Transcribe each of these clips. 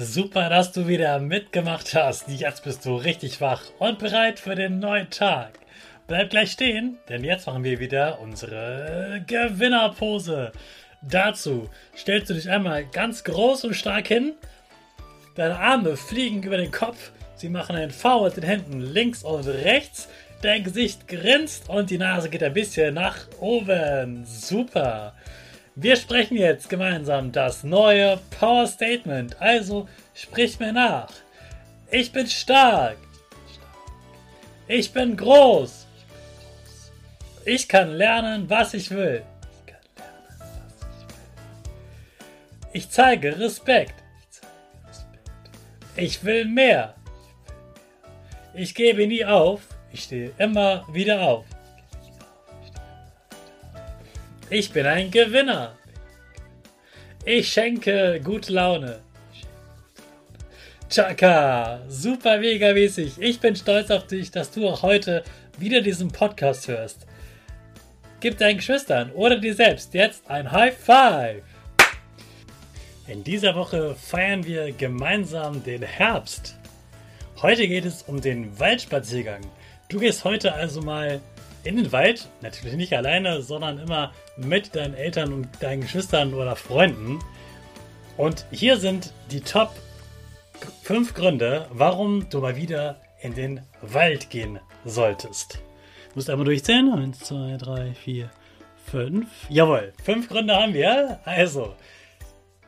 Super, dass du wieder mitgemacht hast. Jetzt bist du richtig wach und bereit für den neuen Tag. Bleib gleich stehen, denn jetzt machen wir wieder unsere Gewinnerpose. Dazu stellst du dich einmal ganz groß und stark hin. Deine Arme fliegen über den Kopf. Sie machen ein V mit den Händen links und rechts. Dein Gesicht grinst und die Nase geht ein bisschen nach oben. Super. Wir sprechen jetzt gemeinsam das neue Power Statement. Also sprich mir nach. Ich bin stark. Ich bin groß. Ich kann lernen, was ich will. Ich zeige Respekt. Ich will mehr. Ich gebe nie auf. Ich stehe immer wieder auf. Ich bin ein Gewinner. Ich schenke gute Laune. Chaka, super mega mäßig. Ich bin stolz auf dich, dass du auch heute wieder diesen Podcast hörst. Gib deinen Geschwistern oder dir selbst jetzt ein High Five. In dieser Woche feiern wir gemeinsam den Herbst. Heute geht es um den Waldspaziergang. Du gehst heute also mal in den Wald, natürlich nicht alleine, sondern immer mit deinen Eltern und deinen Geschwistern oder Freunden. Und hier sind die Top 5 Gründe, warum du mal wieder in den Wald gehen solltest. Du musst einmal durchzählen. 1, 2, 3, 4, 5. Jawohl, 5 Gründe haben wir. Also,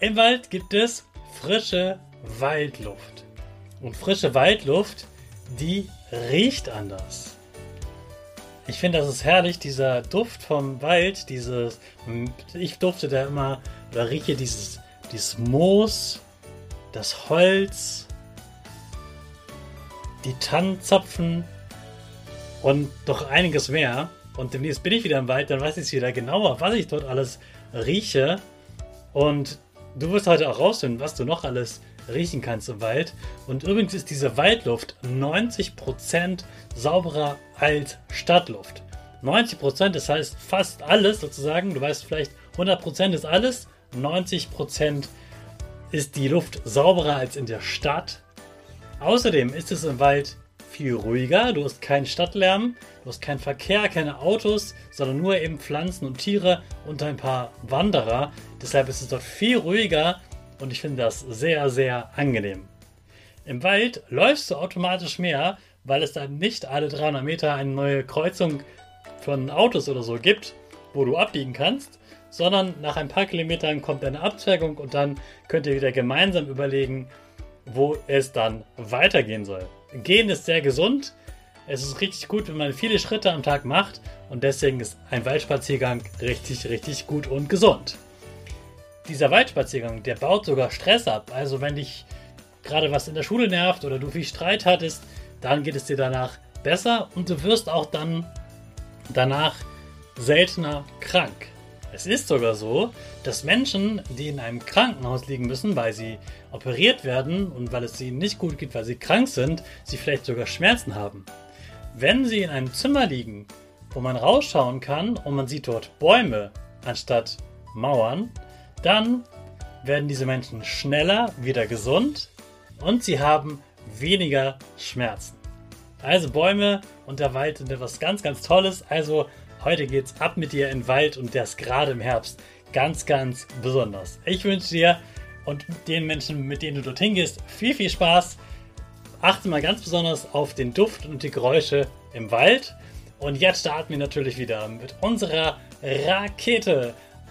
im Wald gibt es frische Waldluft. Und frische Waldluft, die riecht anders. Ich finde, das ist herrlich, dieser Duft vom Wald, dieses, ich durfte da immer, oder rieche dieses, dieses Moos, das Holz, die Tannenzapfen und doch einiges mehr. Und demnächst bin ich wieder im Wald, dann weiß ich wieder genauer, was ich dort alles rieche. Und du wirst heute auch rausfinden, was du noch alles riechen kannst im Wald. Und übrigens ist diese Waldluft 90% sauberer als Stadtluft. 90%, das heißt fast alles sozusagen. Du weißt vielleicht, 100% ist alles. 90% ist die Luft sauberer als in der Stadt. Außerdem ist es im Wald viel ruhiger. Du hast keinen Stadtlärm, du hast keinen Verkehr, keine Autos, sondern nur eben Pflanzen und Tiere und ein paar Wanderer. Deshalb ist es dort viel ruhiger und ich finde das sehr, sehr angenehm. Im Wald läufst du automatisch mehr, weil es dann nicht alle 300 Meter eine neue Kreuzung von Autos oder so gibt, wo du abbiegen kannst, sondern nach ein paar Kilometern kommt eine Abzweigung und dann könnt ihr wieder gemeinsam überlegen, wo es dann weitergehen soll. Gehen ist sehr gesund. Es ist richtig gut, wenn man viele Schritte am Tag macht und deswegen ist ein Waldspaziergang richtig, richtig gut und gesund dieser Waldspaziergang, der baut sogar Stress ab. Also wenn dich gerade was in der Schule nervt oder du viel Streit hattest, dann geht es dir danach besser und du wirst auch dann danach seltener krank. Es ist sogar so, dass Menschen, die in einem Krankenhaus liegen müssen, weil sie operiert werden und weil es ihnen nicht gut geht, weil sie krank sind, sie vielleicht sogar Schmerzen haben. Wenn sie in einem Zimmer liegen, wo man rausschauen kann und man sieht dort Bäume anstatt Mauern, dann werden diese Menschen schneller wieder gesund und sie haben weniger Schmerzen. Also Bäume und der Wald sind etwas ganz, ganz Tolles. Also heute geht's ab mit dir in den Wald und das gerade im Herbst ganz, ganz besonders. Ich wünsche dir und den Menschen, mit denen du dorthin gehst, viel, viel Spaß. Achte mal ganz besonders auf den Duft und die Geräusche im Wald. Und jetzt starten wir natürlich wieder mit unserer Rakete.